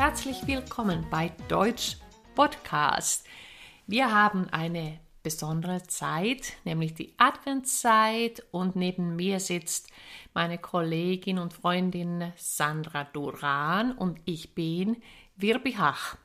herzlich willkommen bei Deutsch Podcast. Wir haben eine besondere Zeit, nämlich die Adventszeit und neben mir sitzt meine Kollegin und Freundin Sandra Duran und ich bin Wirbi Hach.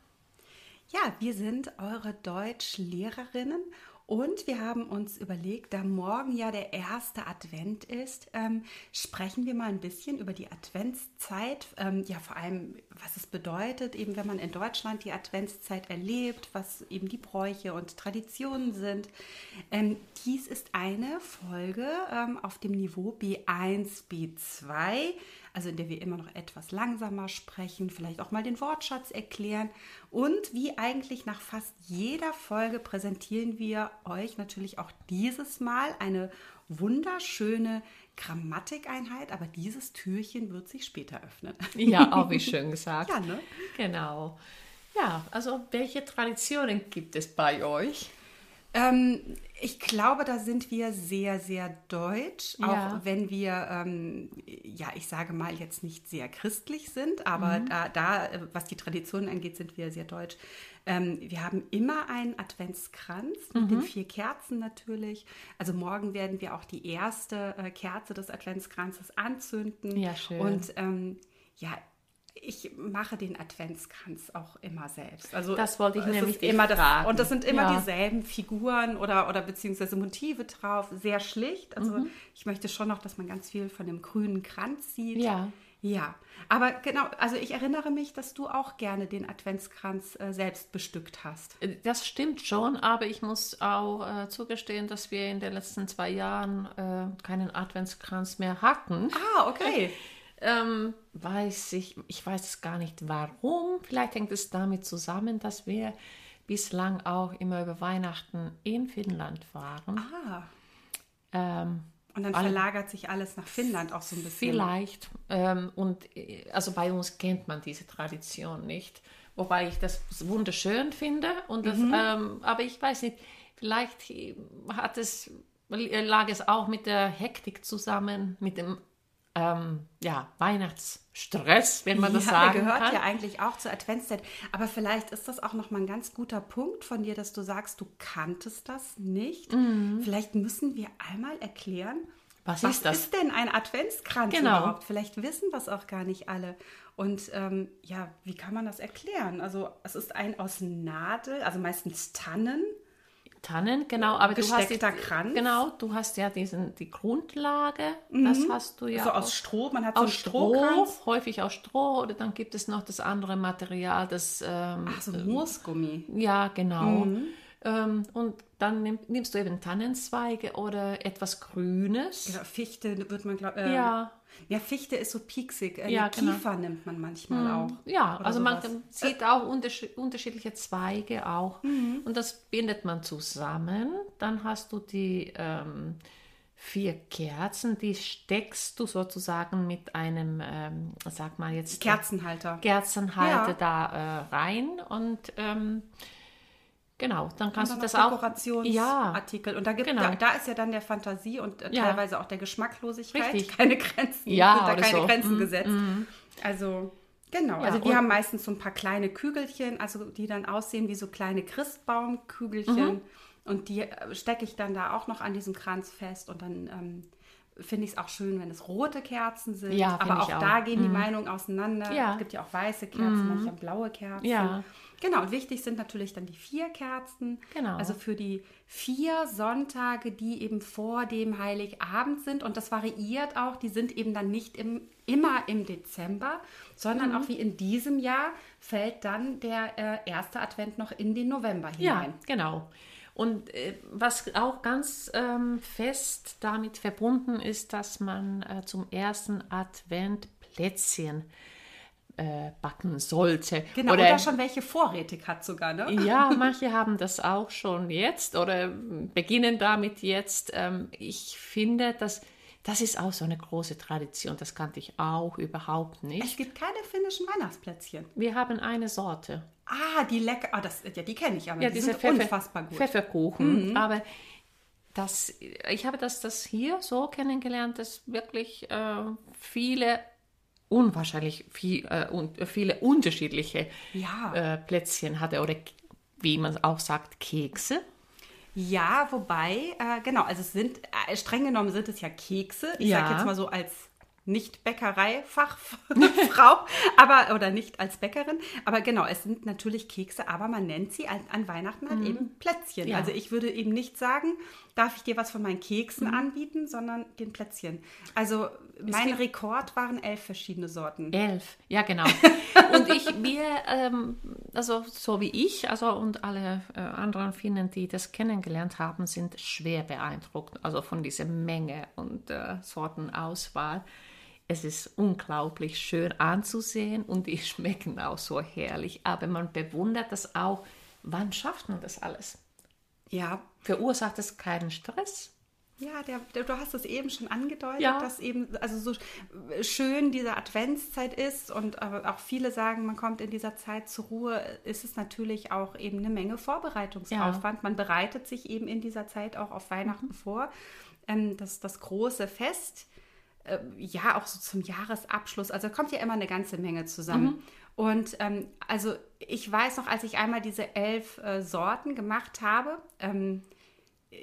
Ja, wir sind eure Deutschlehrerinnen und wir haben uns überlegt, da morgen ja der erste Advent ist, ähm, sprechen wir mal ein bisschen über die Adventszeit. Ähm, ja, vor allem, was es bedeutet, eben wenn man in Deutschland die Adventszeit erlebt, was eben die Bräuche und Traditionen sind. Ähm, dies ist eine Folge ähm, auf dem Niveau B1, B2 also in der wir immer noch etwas langsamer sprechen, vielleicht auch mal den Wortschatz erklären. Und wie eigentlich nach fast jeder Folge präsentieren wir euch natürlich auch dieses Mal eine wunderschöne Grammatikeinheit, aber dieses Türchen wird sich später öffnen. Ja, auch wie schön gesagt. ja, ne? Genau. Ja, also welche Traditionen gibt es bei euch? Ähm, ich glaube, da sind wir sehr, sehr deutsch, auch Ja. wenn wir, ähm, ja, ich sage mal, jetzt nicht sehr christlich sind, aber Mhm. da, da, äh, was die Traditionen angeht, sind wir sehr deutsch. Ähm, wir haben immer einen Adventskranz mit Mhm. den vier Kerzen natürlich. Also morgen werden wir auch die erste äh, Kerze des Adventskranzes anzünden. Ja, schön. Und ähm, ja, ich mache den Adventskranz auch immer selbst. Also Das wollte ich nämlich immer das, fragen. Und das sind immer Ja. dieselben Figuren oder, oder beziehungsweise Motive drauf. Sehr schlicht. Also Mhm. ich möchte schon noch, dass man ganz viel von dem grünen Kranz sieht. Ja. Ja, aber genau, also ich erinnere mich, dass du auch gerne den Adventskranz äh, selbst bestückt hast. Das stimmt schon, aber ich muss auch äh, zugestehen, dass wir in den letzten zwei Jahren äh, keinen Adventskranz mehr hatten. Ah, okay. Ähm, weiß ich, ich weiß es gar nicht warum. Vielleicht hängt es damit zusammen, dass wir bislang auch immer über Weihnachten in Finnland waren. Ah, Ähm, und dann Alle- verlagert sich alles nach Finnland auch so ein bisschen. Vielleicht. Ähm, und äh, also bei uns kennt man diese Tradition nicht. Wobei ich das wunderschön finde. Und das, ähm, aber ich weiß nicht, vielleicht äh, hat es, lag es auch mit der Hektik zusammen, mit dem ähm, ja, Weihnachtsstress, wenn man das ja, sagen der gehört kann. ja eigentlich auch zur Adventszeit. Aber vielleicht ist das auch nochmal ein ganz guter Punkt von dir, dass du sagst, du kanntest das nicht. Vielleicht müssen wir einmal erklären, Mhm. Was was ist das? ist denn ein Adventskranz Genau. überhaupt? Vielleicht wissen das auch gar nicht alle. Und ähm, ja, wie kann man das erklären? Also es ist ein aus Nadel, also meistens Tannen. Tannen, genau, aber du hast Gesteckter jetzt- Kranz. Genau, du hast ja diesen die Grundlage, das hast du ja so auch. aus Stroh, man hat so einen aus Stroh, Strohkranz. häufig aus Stroh, oder dann gibt es noch das andere Material, das ähm, Ach so, Moosgummi. ja genau. Ähm, und dann nimm, nimmst du eben Tannenzweige oder etwas Grünes. Ja, Fichte wird man, glaube Ja. Ja, Fichte ist so pieksig. Äh, Ja, genau. Kiefer nimmt man manchmal auch. Ja, also man sowas. sieht auch unterschied unterschiedliche Zweige auch. Mhm. Und das bindet man zusammen. Dann hast du die ähm, vier Kerzen, die steckst du sozusagen mit einem, ähm, sag mal jetzt, Kerzenhalter. Kerzenhalter Ja. da äh, rein. Und ähm, genau, dann kannst du das noch auch. Ja, Dekorationsartikel. Und da, gibt, Genau. da, da ist ja dann der Fantasie und äh, Ja. teilweise auch der Geschmacklosigkeit Richtig. keine Grenzen. Ja, sind da oder keine so. Grenzen Mhm, gesetzt. Also genau. Also und- wir haben meistens so ein paar kleine Kügelchen, also die dann aussehen wie so kleine Christbaumkügelchen. Mhm. Und die äh, stecke ich dann da auch noch an diesem Kranz fest und dann ähm, finde ich es auch schön, wenn es rote Kerzen sind. Ja, Aber auch, auch. da gehen die Meinungen auseinander. Ja. Es gibt ja auch weiße Kerzen, manchmal blaue Kerzen. Ja. Genau, und wichtig sind natürlich dann die vier Kerzen. Genau. Also für die vier Sonntage, die eben vor dem Heiligabend sind. Und das variiert auch. Die sind eben dann nicht im, immer im Dezember, sondern Mhm. auch wie in diesem Jahr fällt dann der äh, erste Advent noch in den November Ja, hinein. genau. Und äh, was auch ganz ähm, fest damit verbunden ist, dass man äh, zum ersten Advent Plätzchen äh, backen sollte. Genau, Oder, oder schon welche vorrätig hat sogar, ne? ja, manche haben das auch schon jetzt oder beginnen damit jetzt. Ähm, ich finde, dass das ist auch so eine große Tradition. Das kannte ich auch überhaupt Es nicht. gibt keine finnischen Weihnachtsplätzchen. Wir haben eine Sorte. Ah, die lecker. Ah, das, ja, die kenne ich, aber Ja, die diese sind Pfeffer, unfassbar gut. Mhm. Pfefferkuchen. Aber das, ich habe das, das hier so kennengelernt, dass wirklich äh, viele unwahrscheinlich viel, äh, un viele unterschiedliche Ja. äh, Plätzchen hatte oder wie man auch sagt, Kekse. Ja, wobei, äh, genau, also es sind, äh, streng genommen sind es ja Kekse. Ich Ja. sage jetzt mal so als nicht Bäckerei-Fachfrau, aber oder nicht als Bäckerin. Aber genau, es sind natürlich Kekse, aber man nennt sie an, an Weihnachten halt eben Plätzchen. Mhm. Ja. Also ich würde eben nicht sagen, darf ich dir was von meinen Mhm. Keksen anbieten, sondern den Plätzchen. Also mein Rekord waren elf verschiedene Sorten. Elf, ja genau. Und ich, wir, ähm, also so wie ich, also und alle äh, anderen Finnen, die das kennengelernt haben, sind schwer beeindruckt, also von dieser Menge und äh, Sortenauswahl. Es ist unglaublich schön anzusehen und die schmecken auch so herrlich. Aber man bewundert das auch. Wann schafft man das alles? Ja, Verursacht es keinen Stress? Ja, der, der, du hast es eben schon angedeutet, Ja. dass eben also so schön diese Adventszeit ist und auch viele sagen, man kommt in dieser Zeit zur Ruhe, ist es natürlich auch eben eine Menge Vorbereitungsaufwand. Man bereitet sich eben in dieser Zeit auch auf Weihnachten vor. Ähm, das, das große Fest, äh, ja, auch so zum Jahresabschluss, also kommt ja immer eine ganze Menge zusammen. Und ähm, also ich weiß noch, als ich einmal diese elf äh, Sorten gemacht habe, ähm,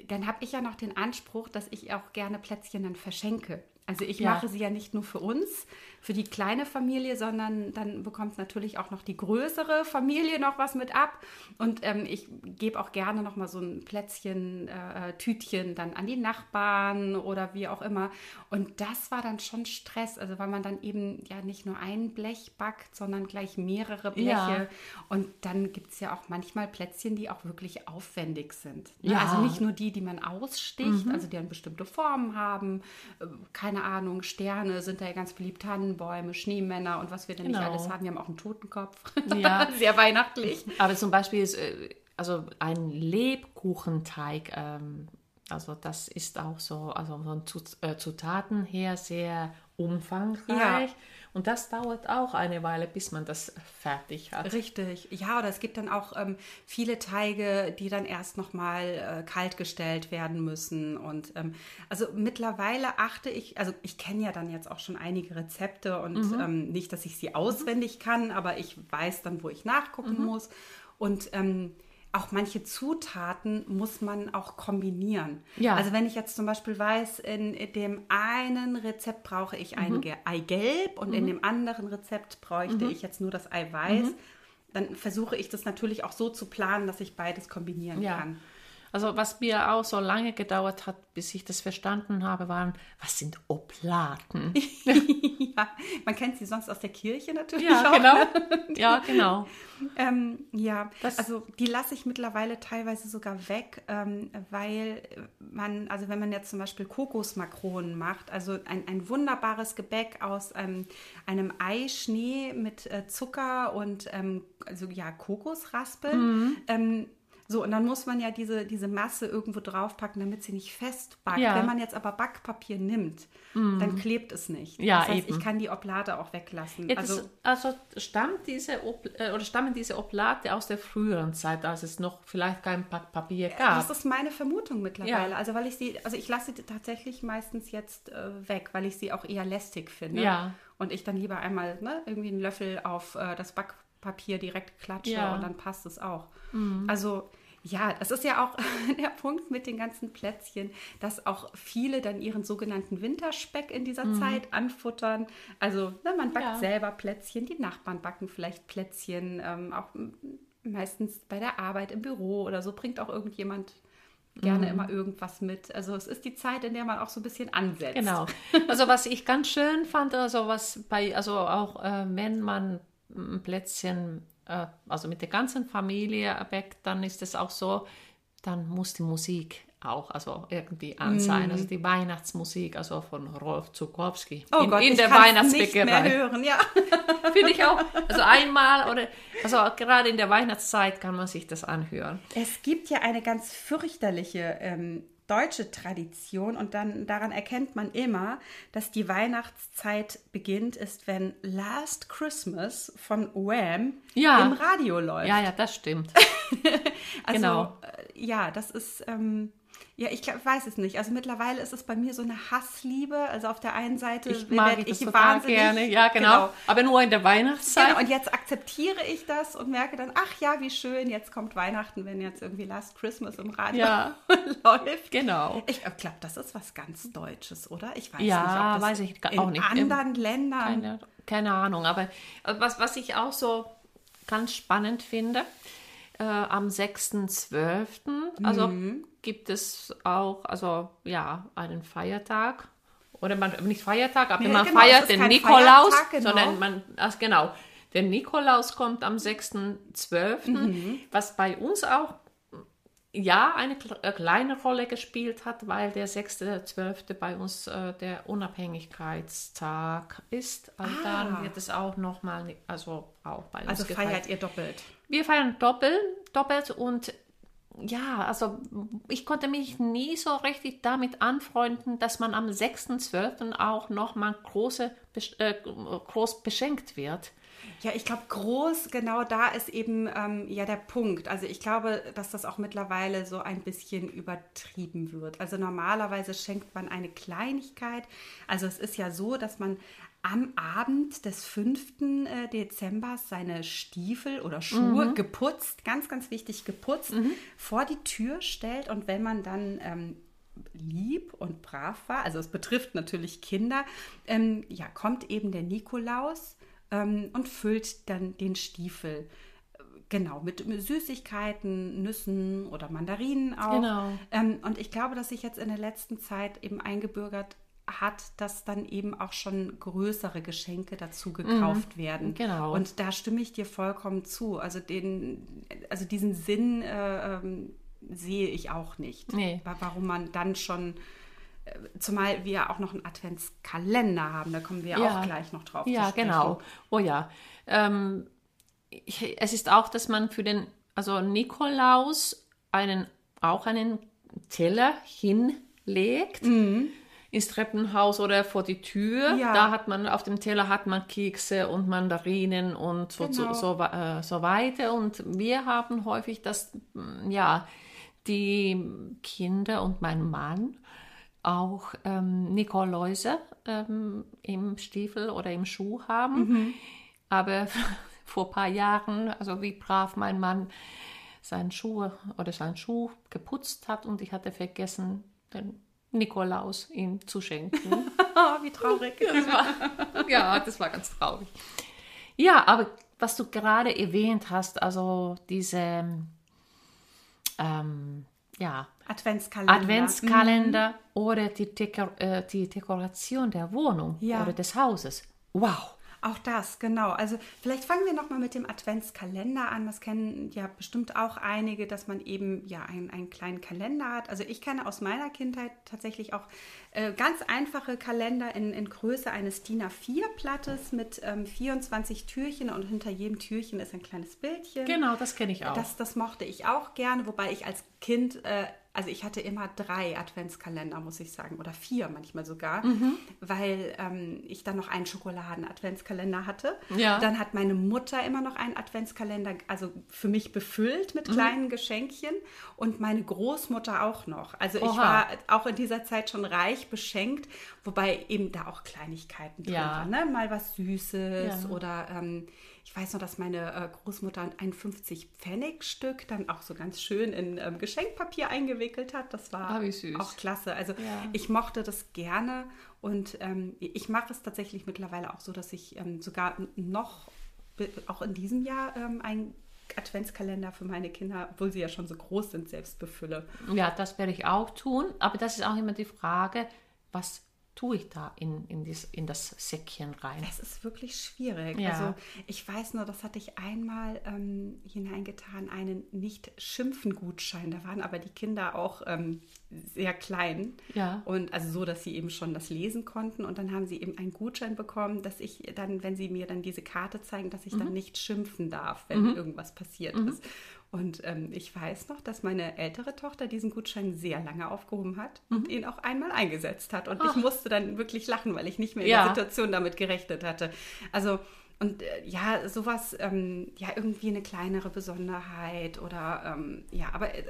dann habe ich ja noch den Anspruch, dass ich auch gerne Plätzchen dann verschenke. Also ich Ja. mache sie ja nicht nur für uns, für die kleine Familie, sondern dann bekommt natürlich auch noch die größere Familie noch was mit ab. Und ähm, ich gebe auch gerne noch mal so ein Plätzchen, äh, Tütchen dann an die Nachbarn oder wie auch immer. Und das war dann schon Stress, also weil man dann eben ja nicht nur ein Blech backt, sondern gleich mehrere Bleche. Ja. Und dann gibt es ja auch manchmal Plätzchen, die auch wirklich aufwendig sind. Ja. Mhm. Ne? Also nicht nur die, die man aussticht, also die dann bestimmte Formen haben. äh, Keine Ahnung, Sterne sind da ja ganz beliebt, Tannenbäume, Schneemänner und was wir denn nicht Genau. alles haben. Wir haben auch einen Totenkopf. Ja. Sehr weihnachtlich. Aber zum Beispiel ist äh, also ein Lebkuchenteig, ähm, also das ist auch so, also von äh, Zutaten her sehr umfangreich. Ja. Und das dauert auch eine Weile, bis man das fertig hat. Richtig. Ja, oder es gibt dann auch ähm, viele Teige, die dann erst nochmal äh, kalt gestellt werden müssen. Und ähm, also mittlerweile achte ich, also ich kenne ja dann jetzt auch schon einige Rezepte und ähm, nicht, dass ich sie auswendig kann, aber ich weiß dann, wo ich nachgucken muss. Und ähm, auch manche Zutaten muss man auch kombinieren. Ja. Also wenn ich jetzt zum Beispiel weiß, in dem einen Rezept brauche ich ein Ge- Eigelb und in dem anderen Rezept bräuchte ich jetzt nur das Eiweiß, dann versuche ich das natürlich auch so zu planen, dass ich beides kombinieren Ja. kann. Also was mir auch so lange gedauert hat, bis ich das verstanden habe, waren, was sind Oblaten? ja, man kennt sie sonst aus der Kirche natürlich Ja, auch. genau. Ne? Ja, genau. Ähm, ja, Das- also die lasse ich mittlerweile teilweise sogar weg, ähm, weil man, also wenn man jetzt zum Beispiel Kokosmakronen macht, also ein, ein wunderbares Gebäck aus ähm, einem Eischnee mit äh, Zucker und ähm, also ja, Kokosraspeln. Ähm, so, und dann muss man ja diese, diese Masse irgendwo draufpacken, damit sie nicht festbackt. Ja. Wenn man jetzt aber Backpapier nimmt, dann klebt es nicht. Ja, das heißt, eben. ich kann die Oblate auch weglassen. Ja, also, das, also stammt diese Ob äh, oder stammen diese Oblate aus der früheren Zeit, als es noch vielleicht kein Backpapier gab? Das ist meine Vermutung mittlerweile. Ja. Also weil ich sie, also ich lasse sie tatsächlich meistens jetzt äh, weg, weil ich sie auch eher lästig finde. Ja. Und ich dann lieber einmal ne, irgendwie einen Löffel auf äh, das Backpapier direkt klatsche Ja. Mhm. und dann passt es auch. Also ja, das ist ja auch der Punkt mit den ganzen Plätzchen, dass auch viele dann ihren sogenannten Winterspeck in dieser Zeit anfuttern. Also ne, man backt Mhm. Ja. selber Plätzchen, die Nachbarn backen vielleicht Plätzchen, ähm, auch meistens bei der Arbeit im Büro oder so bringt auch irgendjemand gerne Mhm. immer irgendwas mit. Also es ist die Zeit, in der man auch so ein bisschen ansetzt. Genau. Also was ich ganz schön fand, also was bei, also auch äh, wenn man ein Plätzchen, äh, also mit der ganzen Familie backt, dann ist es auch so, dann muss die Musik auch also irgendwie an sein. Also die Weihnachtsmusik, also von Rolf Zukowski Oh in, Gott, in der kann's nicht mehr Weihnachtsbäckerei. hören, ja. Finde ich auch. Also einmal oder also gerade in der Weihnachtszeit kann man sich das anhören. Es gibt ja eine ganz fürchterliche ähm, deutsche Tradition und dann daran erkennt man immer, dass die Weihnachtszeit beginnt, ist, wenn Last Christmas von Wham Ja. im Radio läuft. Ja, ja, das stimmt. Also, genau. äh, ja, das ist, ähm, Ja, ich glaub, weiß es nicht. Also mittlerweile ist es bei mir so eine Hassliebe. Also auf der einen Seite ich mag werd ich das total gerne. Ja, genau. Genau. Aber nur in der Weihnachtszeit. Genau, und jetzt akzeptiere ich das und merke dann, ach ja, wie schön, jetzt kommt Weihnachten, wenn jetzt irgendwie Last Christmas im Radio Ja. läuft. Genau. Ich glaube, das ist was ganz Deutsches, oder? Ich weiß Ja, nicht, ob das weiß ich in auch nicht. anderen Ländern. Keine, keine Ahnung, aber äh, was, was ich auch so ganz spannend finde, äh, am 6.12., also Mhm. gibt es auch, also ja, einen Feiertag. Oder man, nicht Feiertag, aber Nee, man genau, feiert den Nikolaus, genau. sondern man, ach, genau, der Nikolaus kommt am 6.12., Mhm. was bei uns auch ja eine äh, kleine Rolle gespielt hat, weil der 6.12. bei uns äh, der Unabhängigkeitstag ist. Also Ah. dann wird es auch nochmal, also auch bei uns Also gefeiert. feiert ihr doppelt. Wir feiern doppelt, doppelt und ja, also ich konnte mich nie so richtig damit anfreunden, dass man am 6.12. auch nochmal große, äh, groß beschenkt wird. Ja, ich glaube, groß, genau da ist eben ähm, ja der Punkt. Also ich glaube, dass das auch mittlerweile so ein bisschen übertrieben wird. Also normalerweise schenkt man eine Kleinigkeit. Also es ist ja so, dass man am Abend des 5. äh, Dezember seine Stiefel oder Schuhe geputzt, ganz, ganz wichtig geputzt, vor die Tür stellt und wenn man dann ähm, lieb und brav war, also es betrifft natürlich Kinder, ähm, ja, kommt eben der Nikolaus ähm, und füllt dann den Stiefel. äh, Genau, mit Süßigkeiten, Nüssen oder Mandarinen auch. Genau. Ähm, und ich glaube, dass sich jetzt in der letzten Zeit eben eingebürgert hat, dass dann eben auch schon größere Geschenke dazu gekauft werden. genau. Und da stimme ich dir vollkommen zu. Also den, also diesen Sinn äh, ähm, sehe ich auch nicht. Nee. Wa- Warum man dann schon, äh, zumal wir auch noch einen Adventskalender haben, da kommen wir Ja. auch gleich noch drauf Ja, genau. Oh ja. Ähm, ich, es ist auch, dass man für den, also Nikolaus einen, auch einen Teller hinlegt. Ins Treppenhaus oder vor die Tür. Ja. Da hat man, auf dem Teller hat man Kekse und Mandarinen und so, Genau. so, so, äh, so weiter. Und wir haben häufig, dass, mm, ja, die Kinder und mein Mann auch ähm, Nikoläuse ähm, im Stiefel oder im Schuh haben. Aber vor ein paar Jahren, also wie brav mein Mann seinen Schuh oder seinen Schuh geputzt hat und ich hatte vergessen, den Nikolaus ihm zu schenken. Oh, wie traurig. Das war, ja, das war ganz traurig. Ja, aber was du gerade erwähnt hast, also diese ähm, ja, Adventskalender. Adventskalender oder die, Dekor äh, die Dekoration der Wohnung Ja. oder des Hauses. Wow. Auch das, genau. Also vielleicht fangen wir nochmal mit dem Adventskalender an. Das kennen ja bestimmt auch einige, dass man eben ja einen, einen kleinen Kalender hat. Also ich kenne aus meiner Kindheit tatsächlich auch äh, ganz einfache Kalender in, in Größe eines DIN A4-Blattes mit ähm, 24 Türchen und hinter jedem Türchen ist ein kleines Bildchen. Genau, das kenne ich auch. Das, das mochte ich auch gerne, wobei ich als Kind, äh, also ich hatte immer drei Adventskalender, muss ich sagen, oder vier manchmal sogar, Mhm. weil ähm, ich dann noch einen Schokoladen-Adventskalender hatte. Ja. Dann hat meine Mutter immer noch einen Adventskalender, also für mich befüllt Mhm. mit kleinen Geschenkchen und meine Großmutter auch noch. Also ich Oha. war auch in dieser Zeit schon reich beschenkt, wobei eben da auch Kleinigkeiten drin Ja. waren, ne? mal was Süßes Ja. oder ähm, ich weiß noch, dass meine äh, Großmutter ein 50-Pfennig-Stück dann auch so ganz schön in ähm, Geschenkpapier eingewickelt hat. Das war Ah, auch klasse. Also Ja. ich mochte das gerne und ähm, ich mache es tatsächlich mittlerweile auch so, dass ich ähm, sogar noch, auch in diesem Jahr, ähm, einen Adventskalender für meine Kinder, obwohl sie ja schon so groß sind, selbst befülle. Ja, das werde ich auch tun. Aber das ist auch immer die Frage, was tue ich da in, in, dies, in das Säckchen rein? Es ist wirklich schwierig. Ja. Also ich weiß nur, das hatte ich einmal ähm, hineingetan, einen Nicht-Schimpfen-Gutschein. Da waren aber die Kinder auch ähm, sehr klein. Ja. Und also so, dass sie eben schon das lesen konnten. Und dann haben sie eben einen Gutschein bekommen, dass ich dann, wenn sie mir dann diese Karte zeigen, dass ich dann nicht schimpfen darf, wenn irgendwas passiert ist. Und ähm, ich weiß noch, dass meine ältere Tochter diesen Gutschein sehr lange aufgehoben hat und ihn auch einmal eingesetzt hat. Und ich musste dann wirklich lachen, weil ich nicht mehr in Ja. der Situation damit gerechnet hatte. Also und äh, ja, sowas, ähm, ja, irgendwie eine kleinere Besonderheit oder ähm, ja, aber äh,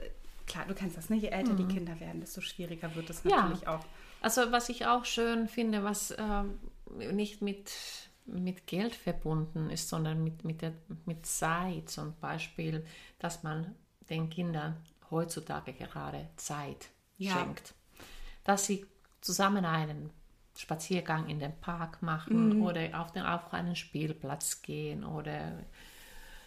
klar, du kennst das, ne? Je älter die Kinder werden, desto schwieriger wird es natürlich ja. auch. Also was ich auch schön finde, was ähm, nicht mit, mit Geld verbunden ist, sondern mit, mit, der, mit Zeit zum Beispiel, dass man den Kindern heutzutage gerade Zeit Ja. schenkt. Dass sie zusammen einen Spaziergang in den Park machen Mhm. oder auf, den, auf einen Spielplatz gehen oder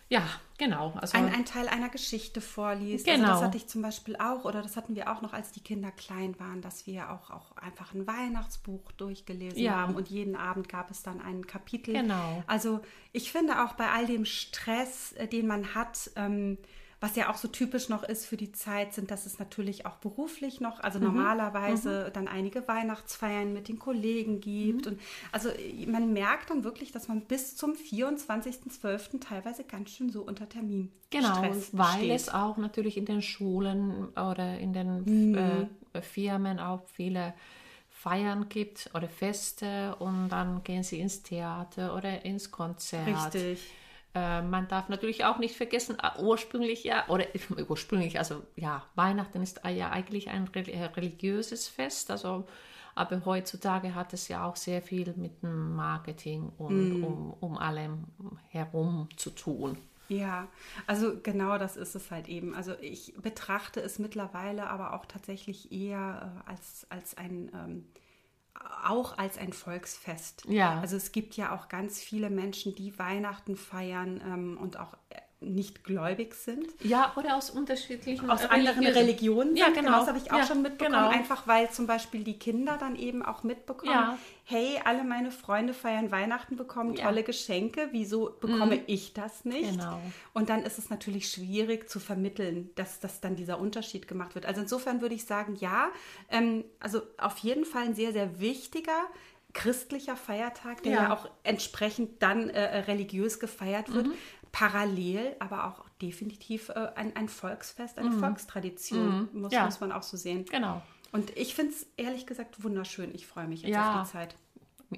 ja, genau. Also, ein, ein Teil einer Geschichte vorliest. Genau. Also das hatte ich zum Beispiel auch, oder das hatten wir auch noch, als die Kinder klein waren, dass wir auch, auch einfach ein Weihnachtsbuch durchgelesen Ja. haben und jeden Abend gab es dann ein Kapitel. Genau. Also ich finde auch bei all dem Stress, äh, den man hat, ähm, was ja auch so typisch noch ist für die Zeit, sind, dass es natürlich auch beruflich noch, also normalerweise dann einige Weihnachtsfeiern mit den Kollegen gibt. Und also äh, man merkt dann wirklich, dass man bis zum 24.12. teilweise ganz schön so unter Termin Genau, weil steht. es auch natürlich in den Schulen oder in den Mhm. äh, Firmen auch viele Feiern gibt oder Feste und dann gehen sie ins Theater oder ins Konzert. Richtig. Äh, man darf natürlich auch nicht vergessen, äh, ursprünglich ja, oder ursprünglich, also ja, Weihnachten ist ja eigentlich ein äh, religiöses Fest, also aber heutzutage hat es ja auch sehr viel mit dem Marketing und um, um allem herum zu tun. Ja, also genau das ist es halt eben. Also ich betrachte es mittlerweile aber auch tatsächlich eher äh, als, als ein, ähm, auch als ein Volksfest. Ja. Also es gibt ja auch ganz viele Menschen, die Weihnachten feiern ähm, und auch äh, nicht gläubig sind. Ja, oder aus unterschiedlichen Aus anderen religiösen- Religionen. Ja, sind. genau. Das habe ich auch Ja, schon mitbekommen. genau. Einfach weil zum Beispiel die Kinder dann eben auch mitbekommen, Ja. hey, alle meine Freunde feiern Weihnachten, bekommen Ja. tolle Geschenke. Wieso bekomme ich das nicht? Genau. Und dann ist es natürlich schwierig zu vermitteln, dass, dass dann dieser Unterschied gemacht wird. Also insofern würde ich sagen, ja, ähm, also auf jeden Fall ein sehr, sehr wichtiger christlicher Feiertag, der ja, Ja. auch entsprechend dann äh, religiös gefeiert Mhm. Parallel, aber auch definitiv äh, ein, ein Volksfest, eine Volkstradition, muss, Mhm. Ja. muss man auch so sehen. Genau. Und ich finde es ehrlich gesagt wunderschön. Ich freue mich jetzt Ja. auf die Zeit.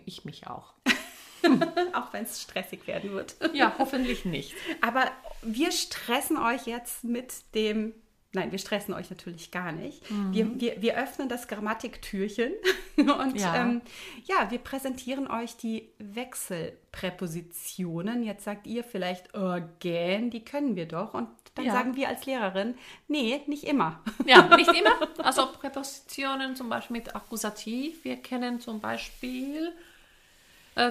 Ich mich auch. Auch wenn es stressig werden wird. Ja, hoffentlich nicht. Aber wir stressen euch jetzt mit dem. Nein, wir stressen euch natürlich gar nicht. Wir, wir, wir öffnen das Grammatiktürchen und Ja. ähm, ja, wir präsentieren euch die Wechselpräpositionen. Jetzt sagt ihr vielleicht, oh, gähn, die können wir doch. Und dann Ja. sagen wir als Lehrerin, nee, nicht immer. Ja, nicht immer. Also Präpositionen zum Beispiel mit Akkusativ. Wir kennen zum Beispiel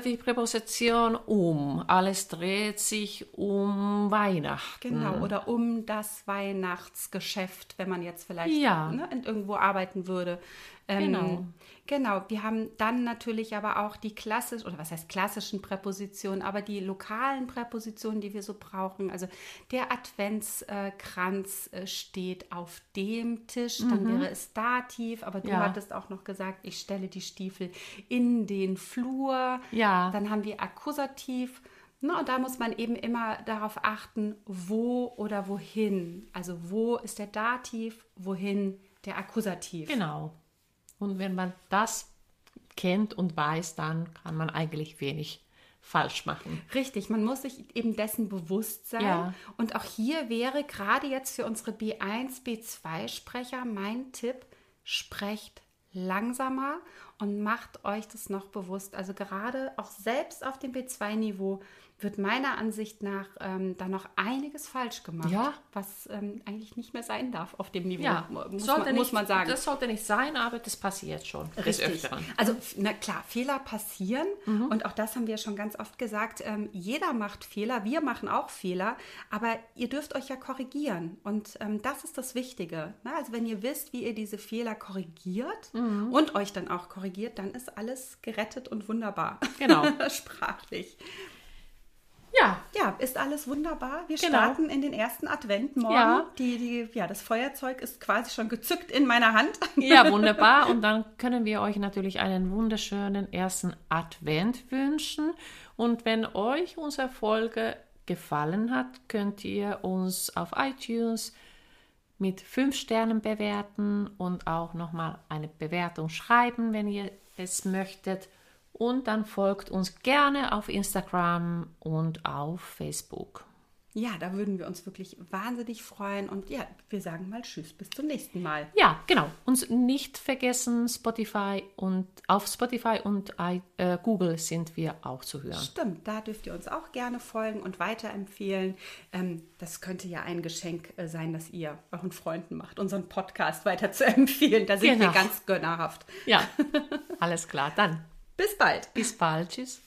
die Präposition um. Alles dreht sich um Weihnachten. Genau, oder um das Weihnachtsgeschäft, wenn man jetzt vielleicht Ja. ne, irgendwo arbeiten würde. Ähm, Genau. Genau, wir haben dann natürlich aber auch die klassischen, oder was heißt klassischen Präpositionen, aber die lokalen Präpositionen, die wir so brauchen. Also der Adventskranz äh, steht auf dem Tisch, dann wäre es Dativ, aber du Mhm. Ja. hattest auch noch gesagt, ich stelle die Stiefel in den Flur. Ja. Dann haben wir Akkusativ. Na, und da muss man eben immer darauf achten, wo oder wohin. Also wo ist der Dativ, wohin der Akkusativ. Genau. Und wenn man das kennt und weiß, dann kann man eigentlich wenig falsch machen. Richtig, man muss sich eben dessen bewusst sein. Ja. Und auch hier wäre gerade jetzt für unsere B1, B2-Sprecher mein Tipp, sprecht langsamer und macht euch das noch bewusst. Also gerade auch selbst auf dem B2-Niveau wird meiner Ansicht nach ähm, da noch einiges falsch gemacht, Ja. was ähm, eigentlich nicht mehr sein darf auf dem Niveau, Ja, muss, sollte man, nicht, muss man sagen. Das sollte nicht sein, aber das passiert schon. Richtig. Also, na klar, Fehler passieren. Mhm. Und auch das haben wir schon ganz oft gesagt. Ähm, jeder macht Fehler, wir machen auch Fehler, aber ihr dürft euch ja korrigieren. Und ähm, das ist das Wichtige. Ne? Also, wenn ihr wisst, wie ihr diese Fehler korrigiert Mhm. und euch dann auch korrigiert, dann ist alles gerettet und wunderbar. Genau. Sprachlich. Ja, Ja, ist alles wunderbar. Wir Genau. starten in den ersten Advent morgen. Ja. Die, die, ja, das Feuerzeug ist quasi schon gezückt in meiner Hand. Ja, wunderbar. Und dann können wir euch natürlich einen wunderschönen ersten Advent wünschen. Und wenn euch unsere Folge gefallen hat, könnt ihr uns auf iTunes mit fünf Sternen bewerten und auch nochmal eine Bewertung schreiben, wenn ihr es möchtet. Und dann folgt uns gerne auf Instagram und auf Facebook. ja, da würden wir uns wirklich wahnsinnig freuen. Und ja, wir sagen mal Tschüss, bis zum nächsten Mal. Ja, genau. Und nicht vergessen, Spotify und auf Spotify und äh, Google sind wir auch zu hören. Stimmt, da dürft ihr uns auch gerne folgen und weiterempfehlen. Ähm, das könnte ja ein Geschenk äh, sein, das ihr euren Freunden macht, unseren Podcast weiter zu empfehlen. Da sind genau. wir ganz gönnerhaft. Ja, alles klar. Dann. Bis bald. Bis bald. Tschüss.